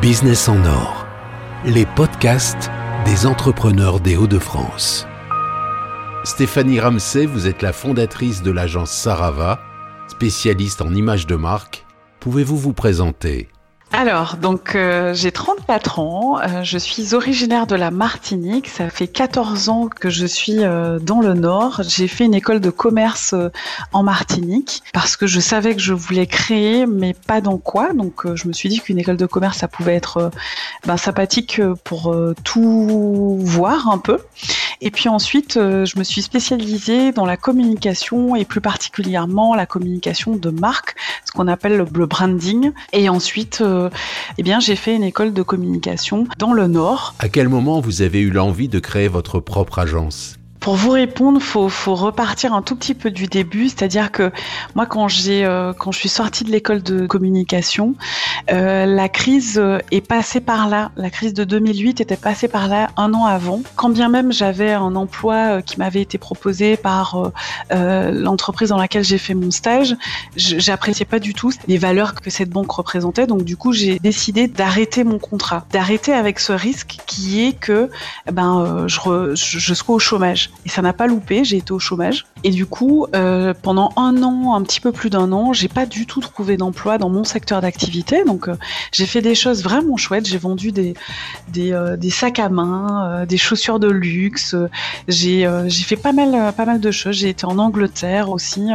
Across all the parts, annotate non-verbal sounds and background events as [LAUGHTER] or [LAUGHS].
Business en or, les podcasts des entrepreneurs des Hauts-de-France. Stéphanie Ramsey, vous êtes la fondatrice de l'agence Sarava, spécialiste en images de marque. Pouvez-vous vous présenter? Alors, donc euh, j'ai 34 ans, euh, je suis originaire de la Martinique, ça fait 14 ans que je suis euh, dans le Nord. J'ai fait une école de commerce en Martinique parce que je savais que je voulais créer, mais pas dans quoi. Donc je me suis dit qu'une école de commerce, ça pouvait être ben, sympathique pour tout voir un peu. Et puis ensuite, je me suis spécialisée dans la communication et plus particulièrement la communication de marque, ce qu'on appelle le branding. Et ensuite, eh bien, j'ai fait une école de communication dans le Nord. À quel moment vous avez eu l'envie de créer votre propre agence? Pour vous répondre, faut faut repartir un tout petit peu du début, c'est-à-dire que moi quand j'ai euh, quand je suis sortie de l'école de communication, euh, la crise euh, est passée par là. La crise de 2008 était passée par là un an avant. Quand bien même j'avais un emploi qui m'avait été proposé par l'entreprise dans laquelle j'ai fait mon stage, j'appréciais pas du tout les valeurs que cette banque représentait. Donc du coup j'ai décidé d'arrêter mon contrat, d'arrêter avec ce risque qui est que eh ben je, je sois au chômage. Et ça n'a pas loupé, j'ai été au chômage. Et du coup, euh, pendant un an, un petit peu plus d'un an, j'ai pas du tout trouvé d'emploi dans mon secteur d'activité. Donc, euh, j'ai fait des choses vraiment chouettes. J'ai vendu des, des, euh, sacs à main, des chaussures de luxe. j'ai j'ai fait pas mal, pas mal de choses. J'ai été en Angleterre aussi,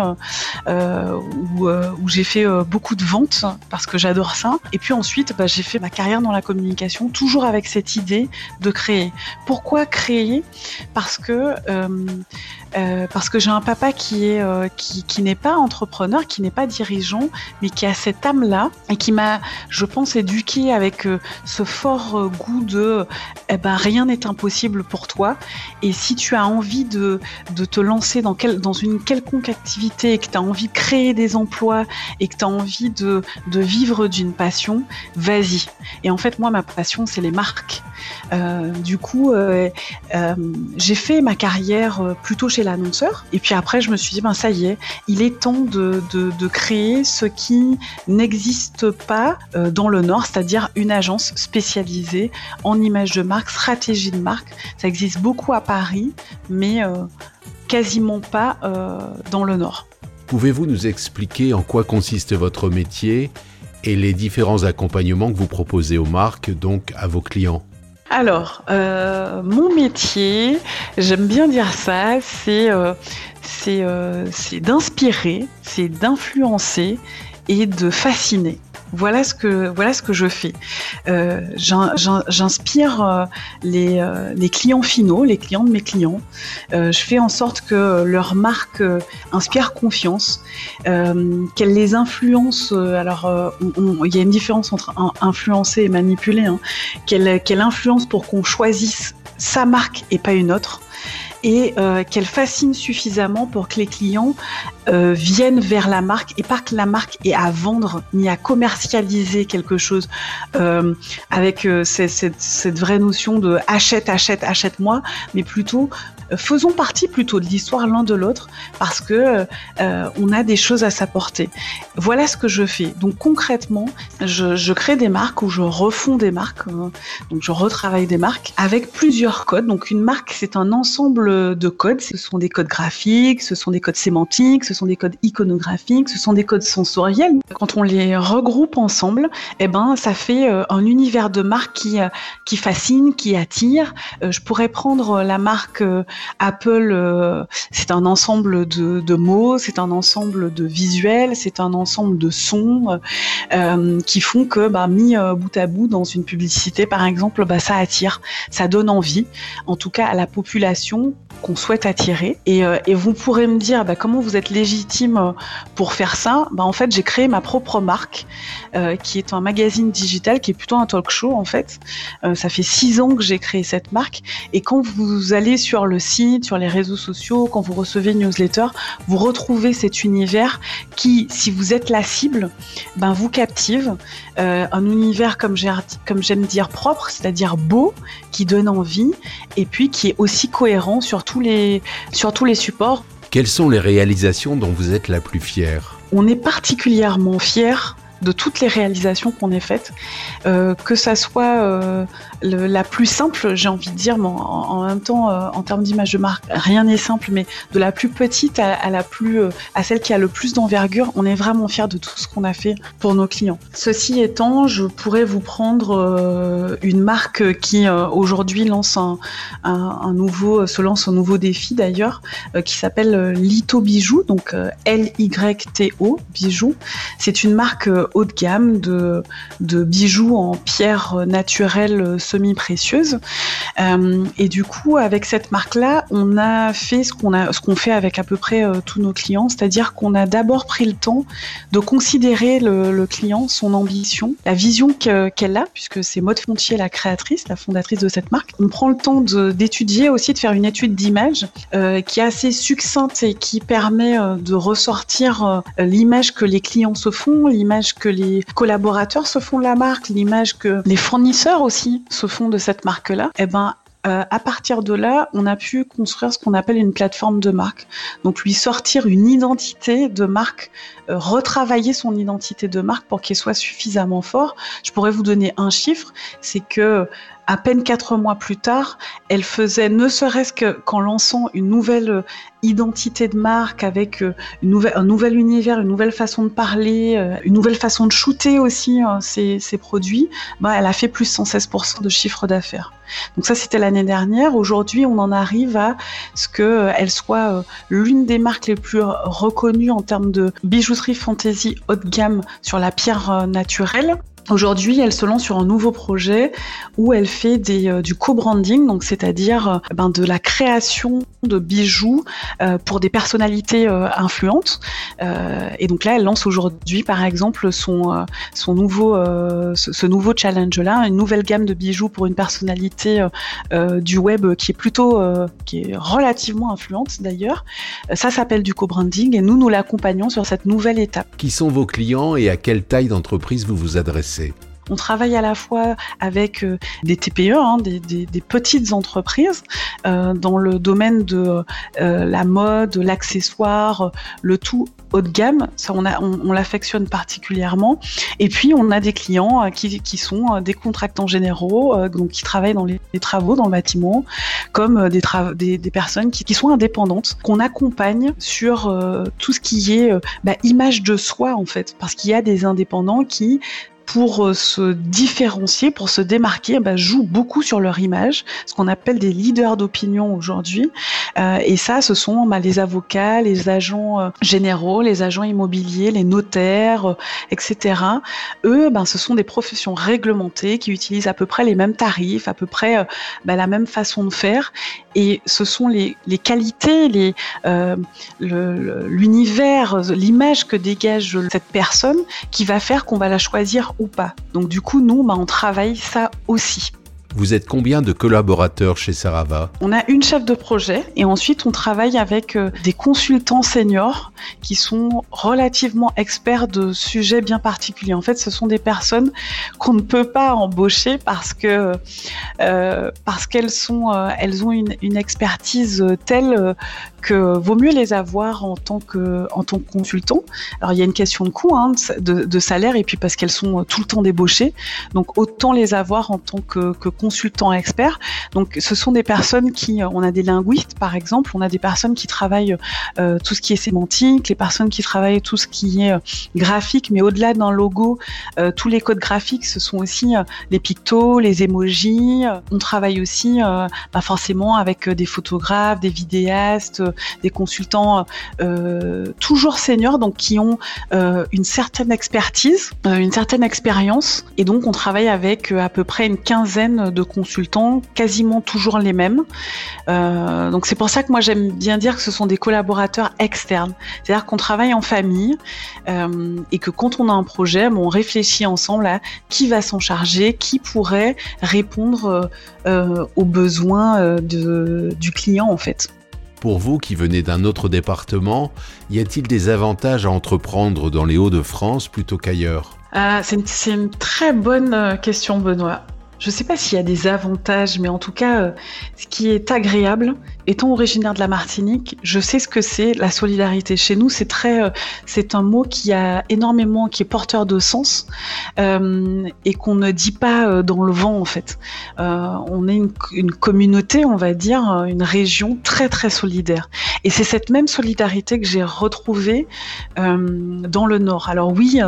où, où j'ai fait beaucoup de ventes parce que j'adore ça. Et puis ensuite, bah, j'ai fait ma carrière dans la communication, toujours avec cette idée de créer. Pourquoi créer? Parce que euh, euh, parce que j'ai un papa qui est euh, qui, n'est pas entrepreneur, qui n'est pas dirigeant, mais qui a cette âme-là et qui m'a, je pense, éduqué avec ce fort goût de eh ben rien n'est impossible pour toi. Et si tu as envie de, de te lancer dans, quel, dans une quelconque activité et que tu as envie de créer des emplois et que tu as envie de, de vivre d'une passion, vas-y. Et en fait, moi, ma passion, c'est les marques. du coup, j'ai fait ma carrière euh, plutôt chez l'annonceur. Et puis après, je me suis dit, ben ça y est, il est temps de, de, créer ce qui n'existe pas euh, dans le Nord, c'est-à-dire une agence spécialisée en images de marque, stratégie de marque. Ça existe beaucoup à Paris, mais euh, quasiment pas dans le Nord. Pouvez-vous nous expliquer en quoi consiste votre métier et les différents accompagnements que vous proposez aux marques, donc à vos clients? Alors, euh, mon métier, j'aime bien dire ça, c'est euh, euh, d'inspirer, c'est d'influencer et de fasciner. Voilà ce que voilà ce que je fais. Euh, J'inspire euh, les, euh, les, clients finaux, les clients de mes clients. Je fais en sorte que leur marque inspire confiance, qu'elle les influence. alors, il y a une différence entre influencer et manipuler. Hein, qu'elle qu'elle influence pour qu'on choisisse sa marque et pas une autre et euh, qu'elle fascine suffisamment pour que les clients euh, viennent vers la marque et pas que la marque ait à vendre ni à commercialiser quelque chose. Euh, avec cette, cette, vraie notion de achète, achète, achète-moi, mais plutôt faisons partie plutôt de l'histoire l'un de l'autre parce que on a des choses à s'apporter. Voilà ce que je fais. Donc concrètement, je, je crée des marques ou je refonds des marques, hein. donc je retravaille des marques avec plusieurs codes. Donc une marque, c'est un ensemble de codes. Ce sont des codes graphiques, ce sont des codes sémantiques, ce sont des codes iconographiques, ce sont des codes sensoriels. Quand on les regroupe ensemble, eh ben, ça fait euh, un univers de marque qui, euh, qui fascine, qui attire. Euh, je pourrais prendre la marque Apple, c'est un ensemble de, mots, c'est un ensemble de visuels, c'est un ensemble de sons qui font que, bah, mis bout à bout dans une publicité, par exemple, bah, ça attire, ça donne envie, en tout cas à la population qu'on souhaite attirer. Et, euh, vous pourrez me dire bah, comment vous êtes légitime euh, pour faire ça? Bah, en fait, j'ai créé ma propre marque, euh, qui est un magazine digital, qui est plutôt un talk show en fait. Euh, ça fait six ans que j'ai créé cette marque. Et quand vous allez sur le site, sur les réseaux sociaux, quand vous recevez une newsletter, vous retrouvez cet univers qui, si vous êtes la cible, ben vous captive. un univers comme j'aime dire propre, c'est-à-dire beau, qui donne envie, et puis qui est aussi cohérent sur tous les, sur tous les supports. Quelles sont les réalisations dont vous êtes la plus fière? On est particulièrement fier de toutes les réalisations qu'on ait faites, euh, que ça soit euh, la plus simple, j'ai envie de dire, mais en, même temps, euh, en termes d'image de marque, rien n'est simple, mais de la plus petite à, la plus, à celle qui a le plus d'envergure, on est vraiment fiers de tout ce qu'on a fait pour nos clients. Ceci étant, je pourrais vous prendre une marque qui aujourd'hui lance un, un, nouveau, se lance un nouveau défi d'ailleurs, qui s'appelle Lito Bijoux, donc L-Y-T-O Bijoux. C'est une marque haut de gamme de, bijoux en pierre naturelle semi-précieuse. Euh, et du coup, avec cette marque-là, on a fait ce qu'on a, ce qu'on fait avec à peu près euh, tous nos clients, c'est-à-dire qu'on a d'abord pris le temps de considérer le, client, son ambition, la vision qu'elle a, puisque c'est Maud Fontier, la créatrice, la fondatrice de cette marque. On prend le temps d'étudier aussi, de faire une étude d'image euh, qui est assez succincte et qui permet de ressortir l'image que les clients se font, l'image que les collaborateurs se font de la marque, l'image que les fournisseurs aussi se font de cette marque-là, eh ben, euh, à partir de là, on a pu construire ce qu'on appelle une plateforme de marque. Donc lui sortir une identité de marque, euh, retravailler son identité de marque pour qu'elle soit suffisamment fort. Je pourrais vous donner un chiffre, c'est que à peine quatre mois plus tard, elle faisait, ne serait-ce qu'en lançant une nouvelle euh, identité de marque avec euh, un nouvel univers, une nouvelle façon de parler, euh, une nouvelle façon de shooter aussi ses, produits, bah, elle a fait plus 116% de chiffre d'affaires. Donc ça, c'était l'année dernière. Aujourd'hui, on en arrive à ce qu'elle soit l'une des marques les plus reconnues en termes de bijouterie fantasy haut de gamme sur la pierre naturelle. Aujourd'hui, elle se lance sur un nouveau projet où elle fait euh, du co-branding, donc c'est-à-dire euh, ben, de la création de bijoux euh, pour des personnalités influentes. et donc là, elle lance aujourd'hui, par exemple, son, ce, nouveau challenge-là, une nouvelle gamme de bijoux pour une personnalité du web qui est plutôt, qui est relativement influente d'ailleurs. Ça s'appelle du co-branding et nous, nous l'accompagnons sur cette nouvelle étape. Qui sont vos clients et à quelle taille d'entreprise vous vous adressez? On travaille à la fois avec euh, des TPE, hein, des, petites entreprises, euh, dans le domaine de euh, la mode, l'accessoire, le tout haut de gamme. Ça, on, on, l'affectionne particulièrement. Et puis, on a des clients qui, sont des contractants généraux, donc qui travaillent dans les, travaux, dans le bâtiment, comme des, des, personnes qui, sont indépendantes, qu'on accompagne sur tout ce qui est bah, image de soi, en fait. Parce qu'il y a des indépendants qui pour euh, se différencier, pour se démarquer, bah, jouent beaucoup sur leur image, ce qu'on appelle des leaders d'opinion aujourd'hui. Euh, et ça, ce sont bah, les avocats, les agents euh, généraux, les agents immobiliers, les notaires, etc. Eux, ben, ce sont des professions réglementées qui utilisent à peu près les mêmes tarifs, à peu près bah, la même façon de faire. Et ce sont les, les qualités, les, l'univers, l'image que dégage cette personne qui va faire qu'on va la choisir pas. Donc du coup, nous, bah, on travaille ça aussi. Vous êtes combien de collaborateurs chez Sarava? On a une chef de projet et ensuite on travaille avec euh, des consultants seniors qui sont relativement experts de sujets bien particuliers. En fait, ce sont des personnes qu'on ne peut pas embaucher parce que euh, parce qu'elles sont euh, elles ont une, expertise telle que vaut mieux les avoir en tant que en tant consultant. Alors il y a une question de coût, hein, de, de, salaire et puis parce qu'elles sont tout le temps débauchées. Donc autant les avoir en tant que, que consultants experts. Donc ce sont des personnes qui, on a des linguistes par exemple, on a des personnes qui travaillent euh, tout ce qui est sémantique, les personnes qui travaillent tout ce qui est euh, graphique, mais au-delà d'un logo, euh, tous les codes graphiques, ce sont aussi les pictos, les emojis. On travaille aussi, bah, forcément avec des photographes, des vidéastes, des consultants toujours seniors, donc qui ont une certaine expertise, une certaine expérience, et donc on travaille avec à peu près une quinzaine de consultants, quasiment toujours les mêmes. Euh, donc c'est pour ça que moi j'aime bien dire que ce sont des collaborateurs externes. C'est-à-dire qu'on travaille en famille euh, et que quand on a un projet, on réfléchit ensemble à qui va s'en charger, qui pourrait répondre euh, aux besoins du client en fait. Pour vous qui venez d'un autre département, y a-t-il des avantages à entreprendre dans les Hauts-de-France plutôt qu'ailleurs? C'est une, très bonne question, Benoît. Je ne sais pas s'il y a des avantages, mais en tout cas, euh, ce qui est agréable, étant originaire de la Martinique, je sais ce que c'est la solidarité. Chez nous, c'est très, euh, c'est un mot qui a énormément, qui est porteur de sens euh, et qu'on ne dit pas dans le vent en fait. on est une, une, communauté, on va dire, une région très très solidaire. Et c'est cette même solidarité que j'ai retrouvée dans le Nord. Alors oui,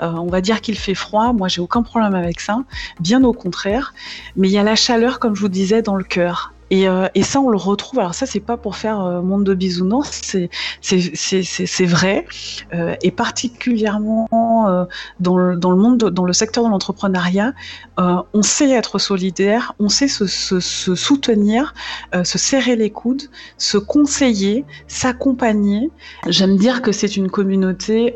on va dire qu'il fait froid. Moi, j'ai aucun problème avec ça. Bien au contraire mais il y a la chaleur, comme je vous disais, dans le cœur. Euh, et, ça, on le retrouve. Alors ça, c'est pas pour faire euh, monde de bisounours, c'est c'est vrai, euh, et particulièrement dans le, dans le monde, dans le secteur de l'entrepreneuriat, on sait être solidaire, on sait se, soutenir, se serrer les coudes, se conseiller, s'accompagner. J'aime dire que c'est une communauté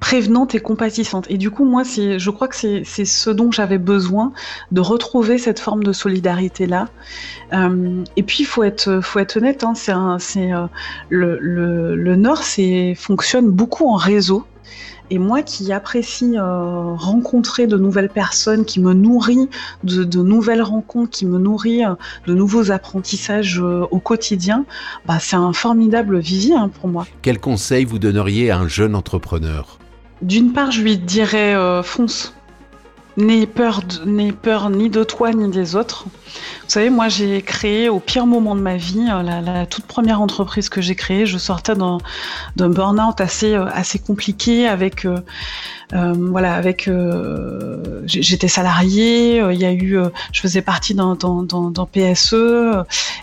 prévenante et compatissante. Et du coup, moi, je crois que c'est ce dont j'avais besoin de retrouver cette forme de solidarité là. Euh, et puis, il faut être, honnête, hein, euh, le, Nord fonctionne beaucoup en réseau. Et moi qui apprécie euh, rencontrer de nouvelles personnes, qui me nourrit de, de nouvelles rencontres, qui me nourrit de nouveaux apprentissages au quotidien, bah, c'est un formidable vivier hein, pour moi. Quel conseil vous donneriez à un jeune entrepreneur? D'une part, je lui dirais fonce. N'aie peur, peur ni de toi ni des autres. Vous savez, moi j'ai créé au pire moment de ma vie, euh, la, toute première entreprise que j'ai créée, je sortais d'un burn-out assez, euh, assez compliqué avec euh, voilà, avec j'étais salarié, il y a eu, je faisais partie d'un PSE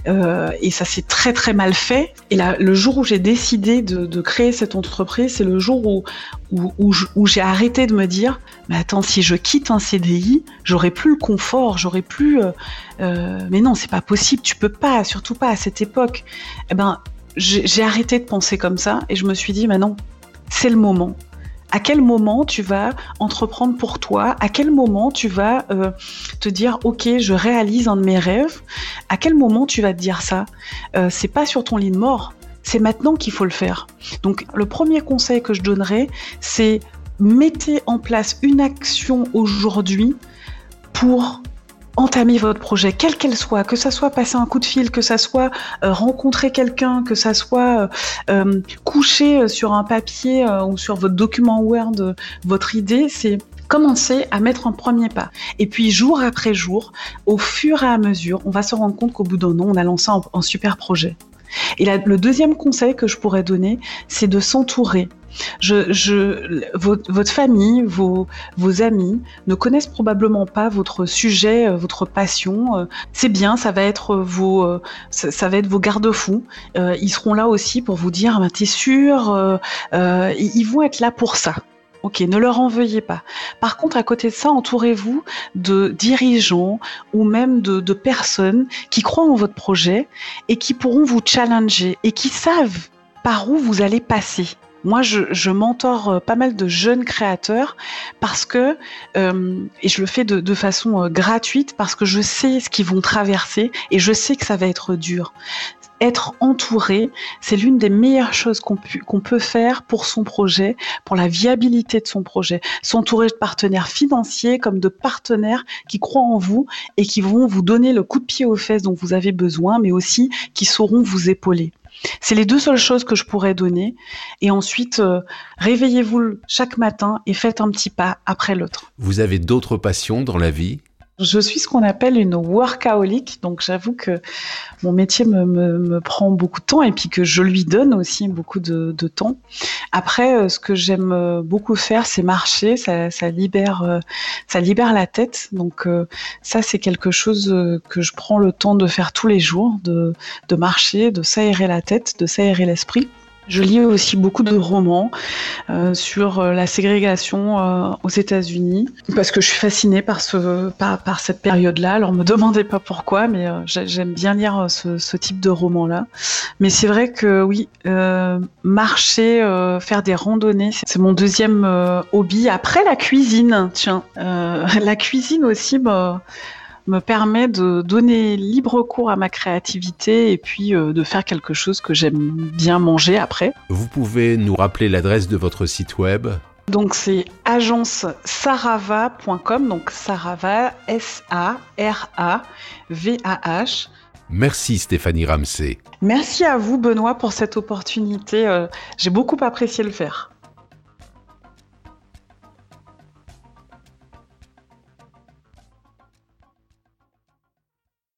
et ça s'est très très mal fait. Et là, le jour où j'ai décidé de, créer cette entreprise, c'est le jour où où, j'ai arrêté de me dire, mais attends, si je quitte un CDI, j'aurai plus le confort, j'aurai plus. mais non, c'est pas possible, tu peux pas, surtout pas à cette époque. Eh ben, j'ai arrêté de penser comme ça et je me suis dit, mais non, c'est le moment à quel moment tu vas entreprendre pour toi? À quel moment tu vas euh, te dire ok, je réalise un de mes rêves? À quel moment tu vas te dire ça? Euh, C'est pas sur ton lit de mort. C'est maintenant qu'il faut le faire. Donc le premier conseil que je donnerais, c'est mettez en place une action aujourd'hui pour entamer votre projet, quel qu'elle soit, que ça soit passer un coup de fil, que ça soit euh, rencontrer quelqu'un, que ça soit euh, euh, coucher sur un papier ou sur votre document Word votre idée, c'est commencer à mettre un premier pas. Et puis jour après jour, au fur et à mesure, on va se rendre compte qu'au bout d'un an, on a lancé un, super projet. Et le deuxième conseil que je pourrais donner, c'est de s'entourer votre, famille, vos, amis ne connaissent probablement pas votre sujet, euh, votre passion. Euh, c'est bien, ça va être vos, euh, garde-fous. ils seront là aussi pour vous dire, ah, t'es sûr, ils vont être là pour ça. Ok, ne leur en veuillez pas. Par contre, à côté de ça, entourez-vous de dirigeants ou même de, personnes qui croient en votre projet et qui pourront vous challenger et qui savent par où vous allez passer. Moi, je, je mentor euh, pas mal de jeunes créateurs parce que, euh, et je le fais de, de façon euh, gratuite parce que je sais ce qu'ils vont traverser et je sais que ça va être dur. Être entouré, c'est l'une des meilleures choses qu'on peut faire pour son projet, pour la viabilité de son projet. S'entourer de partenaires financiers comme de partenaires qui croient en vous et qui vont vous donner le coup de pied aux fesses dont vous avez besoin, mais aussi qui sauront vous épauler. C'est les deux seules choses que je pourrais donner. Et ensuite, euh, réveillez-vous chaque matin et faites un petit pas après l'autre. Vous avez d'autres passions dans la vie? Je suis ce qu'on appelle une workaholic, donc j'avoue que mon métier me, prend beaucoup de temps et puis que je lui donne aussi beaucoup de, temps. Après, euh, ce que j'aime euh, beaucoup faire, c'est marcher, ça, ça, libère, euh, ça libère la tête. Donc ça, c'est quelque chose que je prends le temps de faire tous les jours, de, de marcher, de s'aérer la tête, de s'aérer l'esprit. Je lis aussi beaucoup de romans euh, sur euh, la ségrégation euh, aux États-Unis parce que je suis fascinée par ce par, par cette période-là. Alors me [LAUGHS] demandez pas pourquoi, mais j'aime bien lire ce, ce type de roman-là. Mais c'est vrai que oui, marcher, faire des randonnées, c'est mon deuxième hobby après la cuisine. Tiens, [LAUGHS] la cuisine aussi. Bah, me permet de donner libre cours à ma créativité et puis euh, de faire quelque chose que j'aime bien manger après. Vous pouvez nous rappeler l'adresse de votre site web? Donc c'est agence sarava.com, donc sarava, S-A-R-A-V-A-H. Merci Stéphanie Ramsey. Merci à vous Benoît pour cette opportunité, euh, j'ai beaucoup apprécié le faire.